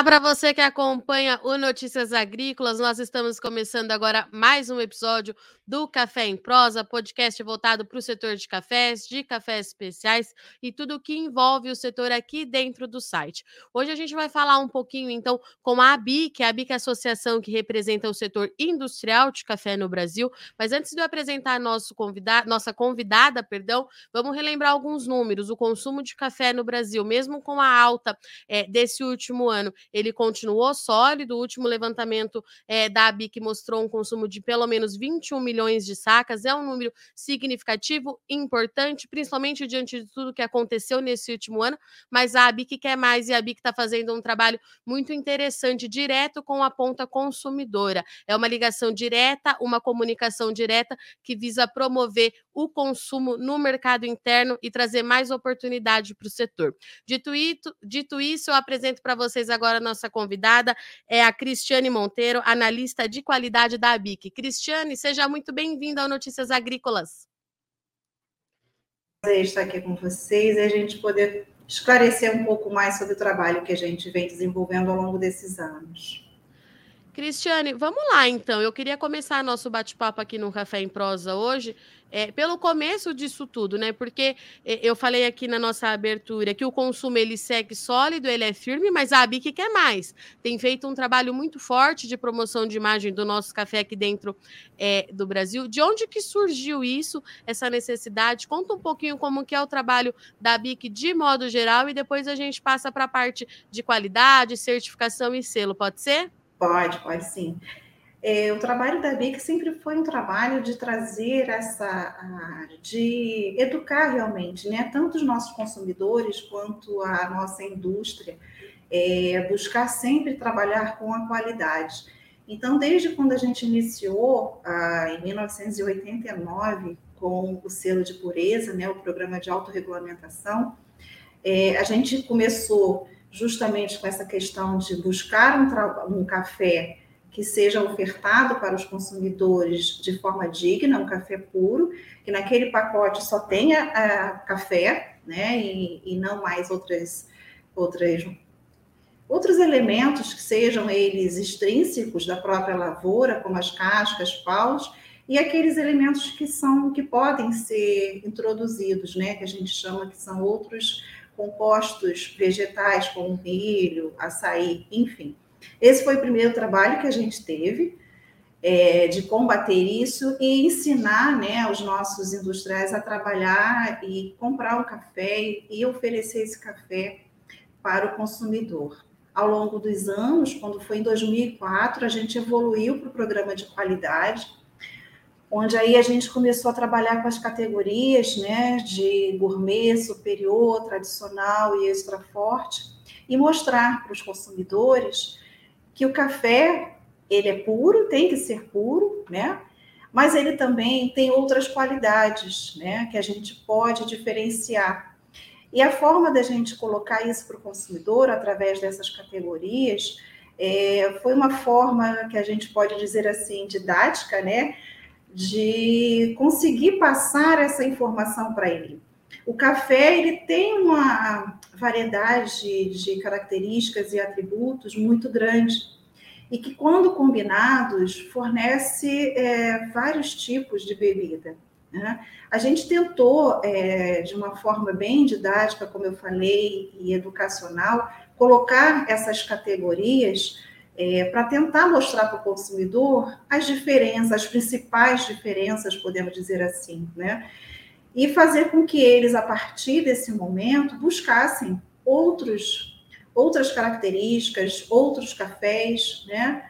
Olá para você que acompanha o Notícias Agrícolas. Nós estamos começando agora mais um episódio do Café em Prosa, podcast voltado para o setor de cafés, de cafés especiais e tudo o que envolve o setor aqui dentro do site. Hoje a gente vai falar um pouquinho então com a ABIC, a ABIC é a associação que representa o setor industrial de café no Brasil. Mas antes de eu apresentar nosso convidado, nossa convidada, perdão, vamos relembrar alguns números. O consumo de café no Brasil, mesmo com a alta é, desse último ano ele continuou sólido. O último levantamento é, da ABIC mostrou um consumo de pelo menos 21 milhões de sacas. É um número significativo, importante, principalmente diante de tudo que aconteceu nesse último ano. Mas a ABIC quer mais e a ABIC está fazendo um trabalho muito interessante, direto com a ponta consumidora. É uma ligação direta, uma comunicação direta que visa promover o consumo no mercado interno e trazer mais oportunidade para o setor. Dito, dito isso, eu apresento para vocês agora nossa convidada, é a Cristiane Monteiro, analista de qualidade da ABIC. Cristiane, seja muito bem-vinda ao Notícias Agrícolas. Prazer estar aqui com vocês e a gente poder esclarecer um pouco mais sobre o trabalho que a gente vem desenvolvendo ao longo desses anos. Cristiane, vamos lá então. Eu queria começar nosso bate-papo aqui no Café em Prosa hoje é, pelo começo disso tudo, né? Porque é, eu falei aqui na nossa abertura que o consumo ele segue sólido, ele é firme, mas a ABIC quer mais. Tem feito um trabalho muito forte de promoção de imagem do nosso café aqui dentro é, do Brasil. De onde que surgiu isso, essa necessidade? Conta um pouquinho como que é o trabalho da ABIC de modo geral e depois a gente passa para a parte de qualidade, certificação e selo, pode ser? Pode, pode sim. É, o trabalho da BIC sempre foi um trabalho de trazer essa, de educar realmente, né, tanto os nossos consumidores quanto a nossa indústria, é, buscar sempre trabalhar com a qualidade. Então, desde quando a gente iniciou, em 1989, com o selo de pureza, né, o programa de autorregulamentação, é, a gente começou justamente com essa questão de buscar um, um café que seja ofertado para os consumidores de forma digna, um café puro, que naquele pacote só tenha uh, café, né, e, e, não mais outras, outras, outros elementos que sejam eles extrínsecos da própria lavoura, como as cascas, paus, e aqueles elementos que são que podem ser introduzidos, né, que a gente chama que são outros compostos vegetais, como milho, açaí, enfim. Esse foi o primeiro trabalho que a gente teve é, de combater isso e ensinar né, os nossos industriais a trabalhar e comprar o café e oferecer esse café para o consumidor. Ao longo dos anos, quando foi em 2004, a gente evoluiu para o programa de qualidade, onde aí a gente começou a trabalhar com as categorias né, de gourmet, superior, tradicional e extra forte, e mostrar para os consumidores que o café ele é puro, tem que ser puro, né? Mas ele também tem outras qualidades, né? Que a gente pode diferenciar. E a forma da gente colocar isso para o consumidor através dessas categorias é, foi uma forma que a gente pode dizer assim didática, né? De conseguir passar essa informação para ele. O café ele tem uma variedade de características e atributos muito grande e que, quando combinados, fornece é, vários tipos de bebida. Né? A gente tentou, é, de uma forma bem didática, como eu falei, e educacional, colocar essas categorias é, para tentar mostrar para o consumidor as diferenças, as principais diferenças, podemos dizer assim, né? e fazer com que eles, a partir desse momento, buscassem outros, outras características, outros cafés, né?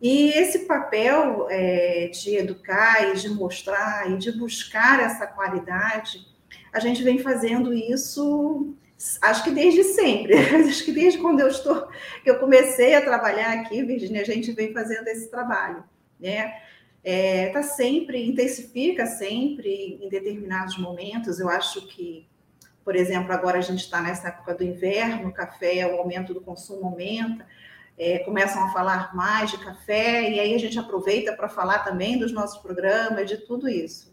E esse papel é, de educar e de mostrar e de buscar essa qualidade, a gente vem fazendo isso, acho que desde sempre, acho que desde quando eu estou, que eu comecei a trabalhar aqui, Virginia, a gente vem fazendo esse trabalho, né? é, tá sempre, intensifica sempre em determinados momentos. Eu acho que, por exemplo, agora a gente está nessa época do inverno, o café, o aumento do consumo aumenta, é, começam a falar mais de café, e aí a gente aproveita para falar também dos nossos programas, de tudo isso.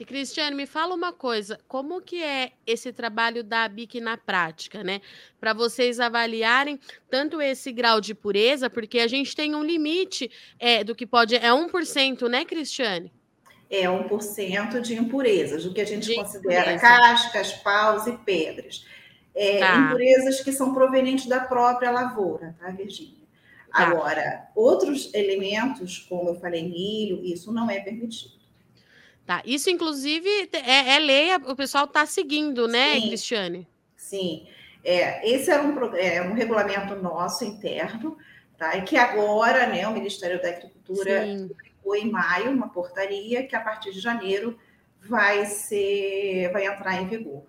E Cristiane, me fala uma coisa, como que é esse trabalho da BIC na prática, né? Para vocês avaliarem tanto esse grau de pureza, porque a gente tem um limite é, do que pode. É 1%, né, Cristiane? É 1% de impurezas, do que a gente de considera impureza. cascas, paus e pedras. É, tá. Impurezas que são provenientes da própria lavoura, tá, Virginia? Tá. Agora, outros elementos, como eu falei, milho, isso não é permitido. Tá. Isso, inclusive, é, é lei, o pessoal está seguindo, né, Sim. Cristiane? Sim. É, esse era um, é, um regulamento nosso interno, tá? E que agora, né, o Ministério da Agricultura Sim. publicou em maio uma portaria que a partir de janeiro vai ser, vai entrar em vigor.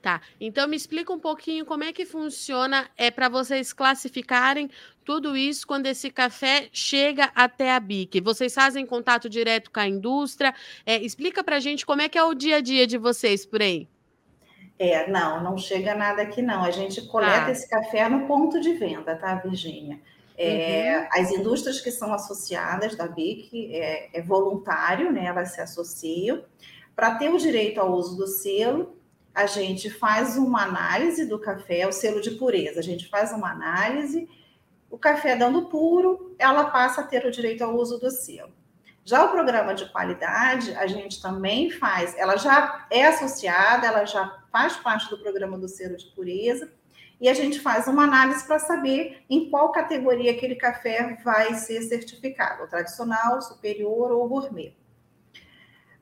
Tá. Então me explica um pouquinho como é que funciona é para vocês classificarem tudo isso quando esse café chega até a BIC. Vocês fazem contato direto com a indústria? É, explica para a gente como é que é o dia a dia de vocês por aí. É, não, não chega nada aqui não. A gente coleta tá. esse café no ponto de venda, tá, Virgínia? É, uhum. As indústrias que são associadas da BIC é, é voluntário, né? Elas se associam para ter o direito ao uso do selo a gente faz uma análise do café, o selo de pureza, a gente faz uma análise, o café dando puro, ela passa a ter o direito ao uso do selo. Já o programa de qualidade, a gente também faz, ela já é associada, ela já faz parte do programa do selo de pureza, e a gente faz uma análise para saber em qual categoria aquele café vai ser certificado, tradicional, superior ou gourmet.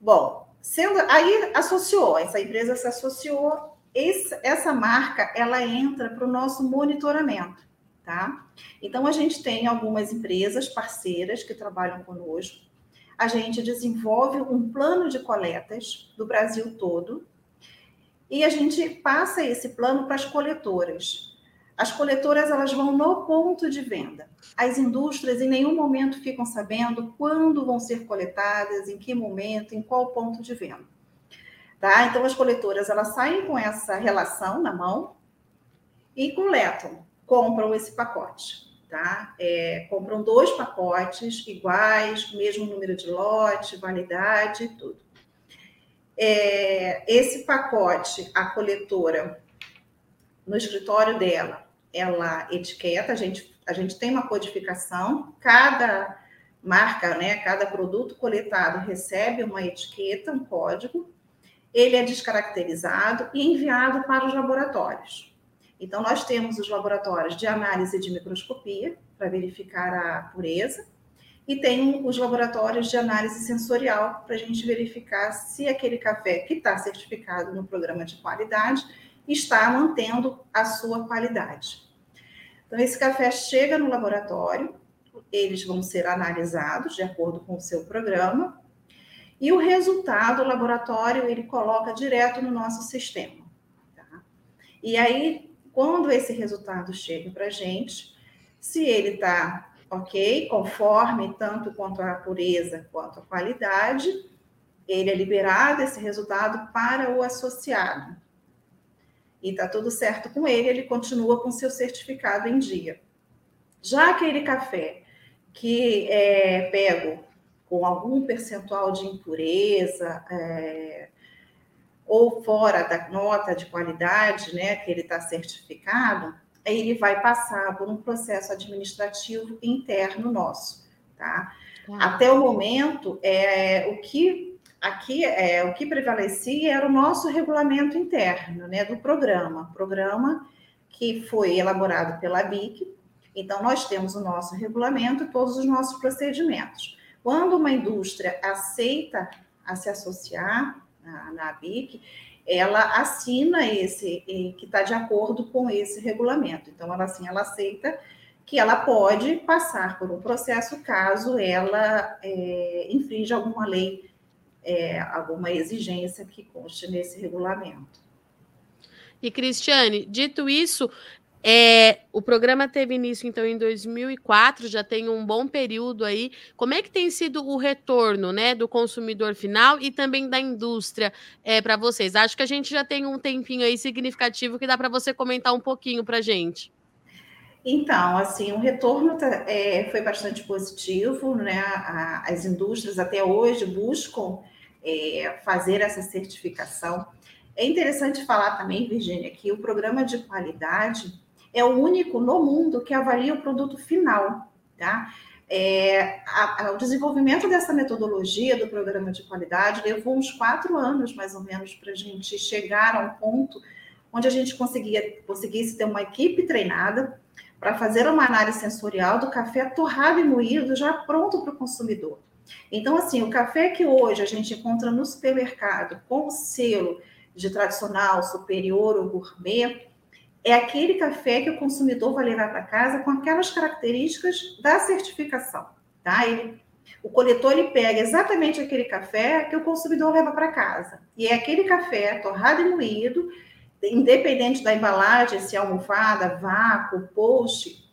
Bom, Sendo, aí associou, essa empresa se associou, esse, essa marca ela entra para o nosso monitoramento, tá? Então a gente tem algumas empresas parceiras que trabalham conosco. A gente desenvolve um plano de coletas do Brasil todo e a gente passa esse plano para as coletoras. As coletoras elas vão no ponto de venda. As indústrias em nenhum momento ficam sabendo quando vão ser coletadas, em que momento, em qual ponto de venda. Tá? Então as coletoras elas saem com essa relação na mão e coletam, compram esse pacote. Tá? É, compram dois pacotes iguais, mesmo número de lote, validade, tudo. É, esse pacote, a coletora, no escritório dela, ela etiqueta, a gente, a gente tem uma codificação, cada marca, né, cada produto coletado recebe uma etiqueta, um código, ele é descaracterizado e enviado para os laboratórios. Então, nós temos os laboratórios de análise de microscopia, para verificar a pureza, e tem os laboratórios de análise sensorial, para a gente verificar se aquele café que está certificado no programa de qualidade está mantendo a sua qualidade. Então, esse café chega no laboratório, eles vão ser analisados de acordo com o seu programa, e o resultado, o laboratório, ele coloca direto no nosso sistema. Tá? E aí, quando esse resultado chega para a gente, se ele está ok, conforme tanto quanto a pureza quanto a qualidade, ele é liberado esse resultado para o associado e está tudo certo com ele, ele continua com seu certificado em dia. Já aquele café que é pego com algum percentual de impureza é, ou fora da nota de qualidade, né, que ele está certificado, ele vai passar por um processo administrativo interno nosso, tá? Até o momento, é, o que aqui é, o que prevalecia era o nosso regulamento interno, né, do programa, programa que foi elaborado pela BIC. Então nós temos o nosso regulamento, todos os nossos procedimentos. Quando uma indústria aceita a se associar na, BIC, ela assina esse que está de acordo com esse regulamento. Então ela assim, ela aceita que ela pode passar por um processo caso ela é, infrinja alguma lei é, alguma exigência que conste nesse regulamento. E Cristiane, dito isso, é, o programa teve início então em 2004, já tem um bom período aí. Como é que tem sido o retorno, né, do consumidor final e também da indústria é, para vocês? Acho que a gente já tem um tempinho aí significativo que dá para você comentar um pouquinho para gente. Então, assim, o retorno tá, é, foi bastante positivo, né? A, as indústrias até hoje buscam é, fazer essa certificação. É interessante falar também, Virginia, que o programa de qualidade é o único no mundo que avalia o produto final, tá? É, a, a, o desenvolvimento dessa metodologia do programa de qualidade levou uns quatro anos, mais ou menos, para a gente chegar a um ponto onde a gente conseguia, conseguisse ter uma equipe treinada para fazer uma análise sensorial do café torrado e moído já pronto para o consumidor. Então, assim, o café que hoje a gente encontra no supermercado com o selo de tradicional, superior ou gourmet, é aquele café que o consumidor vai levar para casa com aquelas características da certificação, tá? Ele, o coletor ele pega exatamente aquele café que o consumidor leva para casa. E é aquele café torrado e moído, independente da embalagem, se é almofada, vácuo, post,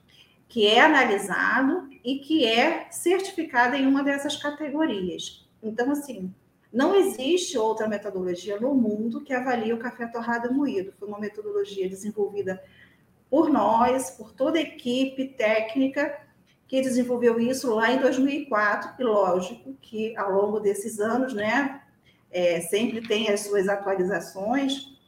que é analisado e que é certificado em uma dessas categorias. Então, assim, não existe outra metodologia no mundo que avalie o café torrado moído. Foi uma metodologia desenvolvida por nós, por toda a equipe técnica que desenvolveu isso lá em 2004. E lógico que ao longo desses anos, né, é, sempre tem as suas atualizações,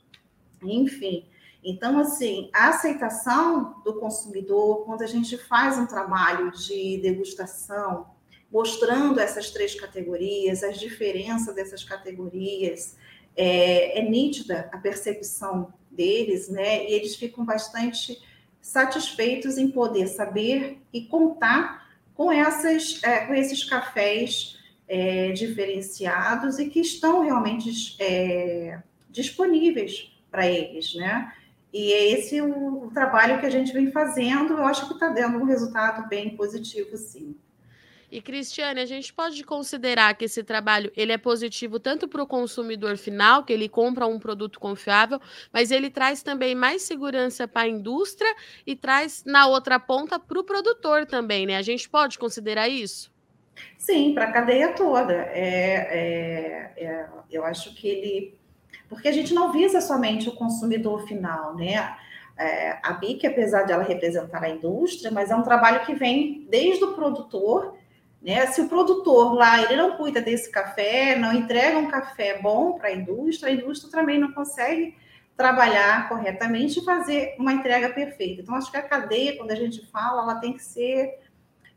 enfim. Então, assim, a aceitação do consumidor, quando a gente faz um trabalho de degustação, mostrando essas três categorias, as diferenças dessas categorias. É, é, nítida a percepção deles, né? E eles ficam bastante satisfeitos em poder saber e contar com, essas, é, com esses cafés é, diferenciados e que estão realmente é, disponíveis para eles, né? E é esse o, o trabalho que a gente vem fazendo, eu acho que está dando um resultado bem positivo, sim. E Cristiane, a gente pode considerar que esse trabalho ele é positivo tanto para o consumidor final, que ele compra um produto confiável, mas ele traz também mais segurança para a indústria e traz na outra ponta para o produtor também, né? A gente pode considerar isso? Sim, para a cadeia toda. É, é, é, eu acho que ele. Porque a gente não visa somente o consumidor final, né? É, a BIC, apesar de ela representar a indústria, mas é um trabalho que vem desde o produtor né? Se o produtor lá ele não cuida desse café, não entrega um café bom para a indústria, a indústria também não consegue trabalhar corretamente e fazer uma entrega perfeita. Então, acho que a cadeia, quando a gente fala, ela tem que ser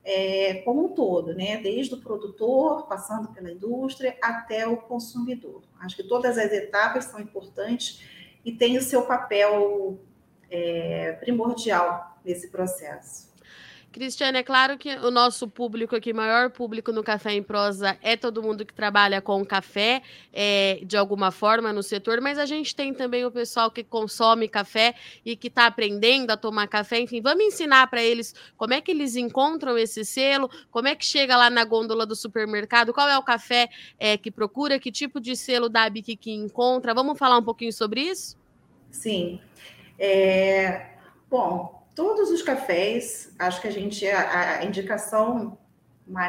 é, como um todo, né? Desde o produtor, passando pela indústria, até o consumidor. Acho que todas as etapas são importantes e têm o seu papel é, primordial nesse processo. Cristiane, é claro que o nosso público aqui, maior público no Café em Prosa, é todo mundo que trabalha com café, é, de alguma forma, no setor, mas a gente tem também o pessoal que consome café e que está aprendendo a tomar café. Enfim, vamos ensinar para eles como é que eles encontram esse selo, como é que chega lá na gôndola do supermercado, qual é o café é, que procura, que tipo de selo da ABIC que encontra. Vamos falar um pouquinho sobre isso? Sim. É... Bom, todos os cafés, acho que a gente, a, a indicação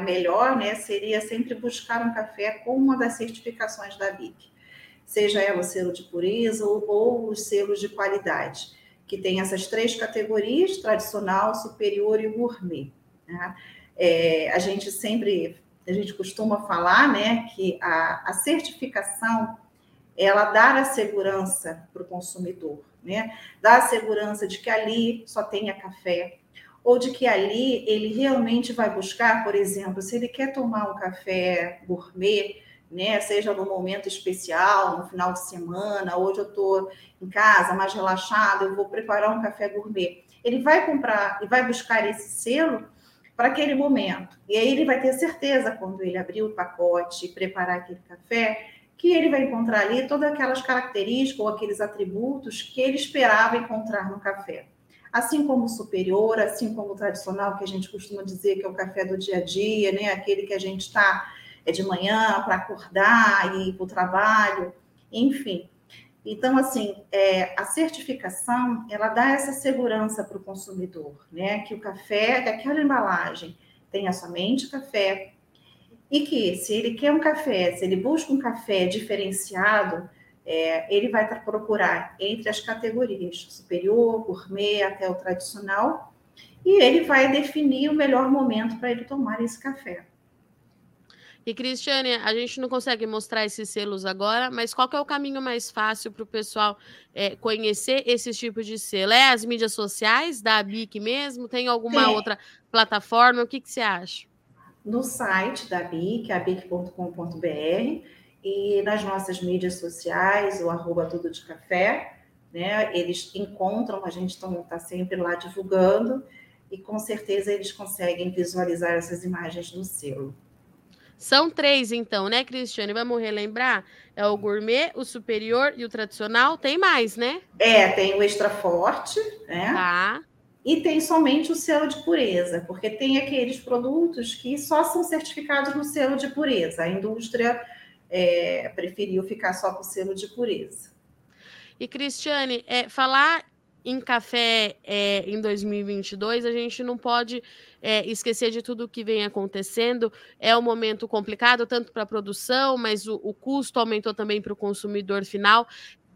melhor, né, seria sempre buscar um café com uma das certificações da BIC, seja ela o selo de pureza ou, ou os selos de qualidade, que tem essas três categorias, tradicional, superior e gourmet. Né? É, a gente sempre, a gente costuma falar, né, que a, a certificação, ela dá a segurança para o consumidor, né? Dá a segurança de que ali só tenha café, ou de que ali ele realmente vai buscar, por exemplo, se ele quer tomar um café gourmet, né, seja num momento especial, no final de semana, hoje eu estou em casa mais relaxado, eu vou preparar um café gourmet. Ele vai comprar e vai buscar esse selo para aquele momento. E aí ele vai ter certeza, quando ele abrir o pacote e preparar aquele café, que ele vai encontrar ali todas aquelas características ou aqueles atributos que ele esperava encontrar no café. Assim como o superior, assim como o tradicional, que a gente costuma dizer que é o café do dia a dia, né? aquele que a gente está é de manhã para acordar e ir para o trabalho, enfim. Então, assim, é, a certificação, ela dá essa segurança para o consumidor, né? Que o café, que aquela embalagem tenha somente café, e que se ele quer um café, se ele busca um café diferenciado, é, ele vai procurar entre as categorias superior, gourmet, até o tradicional, e ele vai definir o melhor momento para ele tomar esse café. E, Cristiane, a gente não consegue mostrar esses selos agora, mas qual é o caminho mais fácil para o pessoal é, conhecer esse tipo de selo? É as mídias sociais da BIC mesmo? Tem alguma Sim. outra plataforma? O que, que você acha? No site da BIC, abic.com.br, e nas nossas mídias sociais, o arroba tudo de café, né? Eles encontram, a gente está sempre lá divulgando, e com certeza eles conseguem visualizar essas imagens do selo. São três, então, né, Cristiane? Vamos relembrar? É o gourmet, o superior e o tradicional. Tem mais, né? É, tem o extra forte, né? Tá. E tem somente o selo de pureza, porque tem aqueles produtos que só são certificados no selo de pureza. A indústria é, preferiu ficar só com o selo de pureza. E, Cristiane, é, falar em café é, em 2022, a gente não pode é, esquecer de tudo que vem acontecendo. É um momento complicado, tanto para a produção, mas o, o, custo aumentou também para o consumidor final.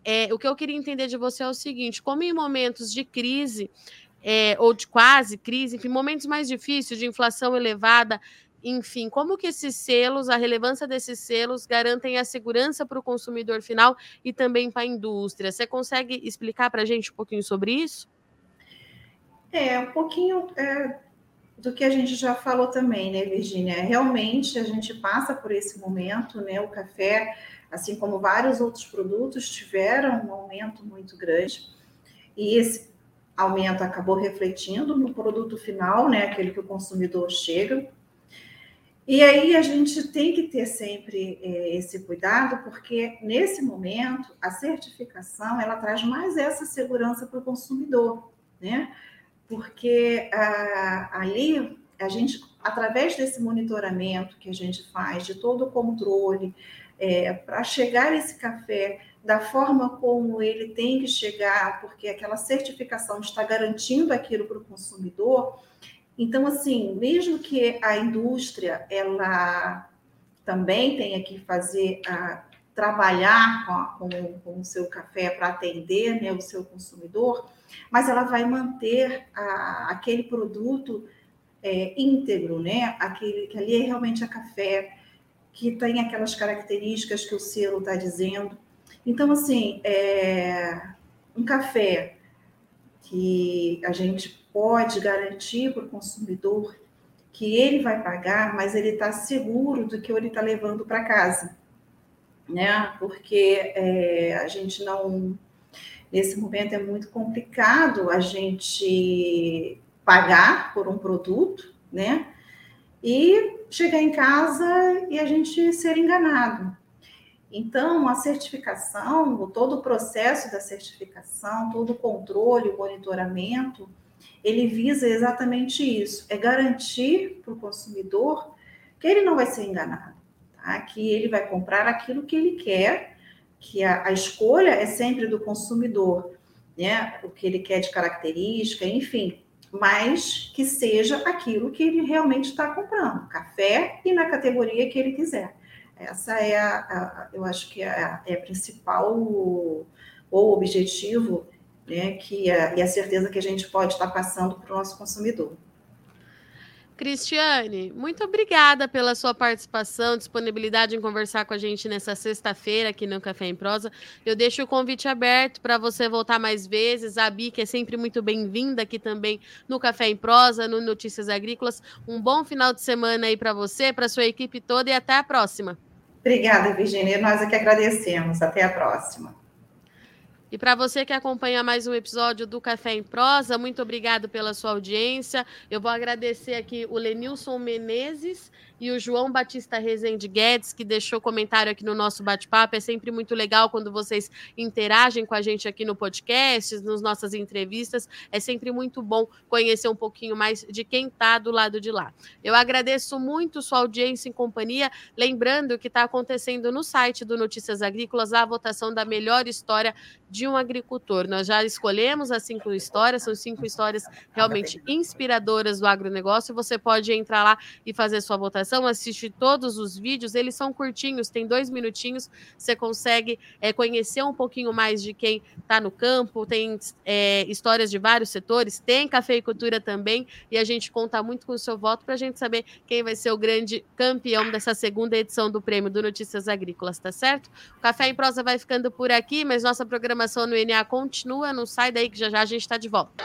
É, o que eu queria entender de você é o seguinte: como em momentos de crise, é, ou de quase crise, enfim, momentos mais difíceis, de inflação elevada, enfim, como que esses selos, a relevância desses selos garantem a segurança para o consumidor final e também para a indústria? Você consegue explicar para a gente um pouquinho sobre isso? É, um pouquinho é, do que a gente já falou também, né, Virginia? Realmente a gente passa por esse momento, né? O café, assim como vários outros produtos, tiveram um aumento muito grande. E esse aumento acabou refletindo no produto final, né? Aquele que o consumidor chega. E aí a gente tem que ter sempre é, esse cuidado, porque nesse momento a certificação ela traz mais essa segurança para o consumidor, né? Porque ah, ali a gente, através desse monitoramento que a gente faz, de todo o controle, é, para chegar esse café da forma como ele tem que chegar, porque aquela certificação está garantindo aquilo para o consumidor, então, assim, mesmo que a indústria ela também tenha que fazer a trabalhar com, com, com, o seu café para atender né, o seu consumidor, mas ela vai manter a, aquele produto é, íntegro, né? Aquele que ali é realmente a café, que tem aquelas características que o selo está dizendo. Então, assim, é, um café que a gente pode garantir para o consumidor que ele vai pagar, mas ele está seguro do que ele está levando para casa, né? Porque é, a gente não, nesse momento é muito complicado a gente pagar por um produto, né? E chegar em casa e a gente ser enganado. Então, a certificação, todo o processo da certificação, todo o controle, o monitoramento, ele visa exatamente isso: é garantir para o consumidor que ele não vai ser enganado, tá? que ele vai comprar aquilo que ele quer, que a, a escolha é sempre do consumidor, né? o que ele quer de característica, enfim, mas que seja aquilo que ele realmente está comprando, café e na categoria que ele quiser. Essa é a, a eu acho que é a, é a principal o, o objetivo né, que a, e a certeza que a gente pode estar passando para o nosso consumidor. Cristiane, muito obrigada pela sua participação, disponibilidade em conversar com a gente nessa sexta-feira aqui no Café em Prosa. Eu deixo o convite aberto para você voltar mais vezes. A Bi, que é sempre muito bem-vinda aqui também no Café em Prosa, no Notícias Agrícolas. Um bom final de semana aí para você, para sua equipe toda e até a próxima. Obrigada, Virginia. Nós é que agradecemos. Até a próxima. E para você que acompanha mais um episódio do Café em Prosa, muito obrigado pela sua audiência. Eu vou agradecer aqui o Lenilson Menezes e o João Batista Rezende Guedes, que deixou comentário aqui no nosso bate-papo. É sempre muito legal quando vocês interagem com a gente aqui no podcast, nas nossas entrevistas. É sempre muito bom conhecer um pouquinho mais de quem está do lado de lá. Eu agradeço muito sua audiência em companhia. Lembrando que está acontecendo no site do Notícias Agrícolas a votação da melhor história de um agricultor. Nós já escolhemos as cinco histórias, são cinco histórias realmente inspiradoras do agronegócio. Você pode entrar lá e fazer sua votação assiste todos os vídeos, eles são curtinhos, tem dois minutinhos, você consegue é, conhecer um pouquinho mais de quem está no campo, tem é, histórias de vários setores, tem cafeicultura também, e a gente conta muito com o seu voto para a gente saber quem vai ser o grande campeão dessa segunda edição do Prêmio do Notícias Agrícolas, tá certo? O Café em Prosa vai ficando por aqui, mas nossa programação no INA continua, não sai daí que já já a gente está de volta.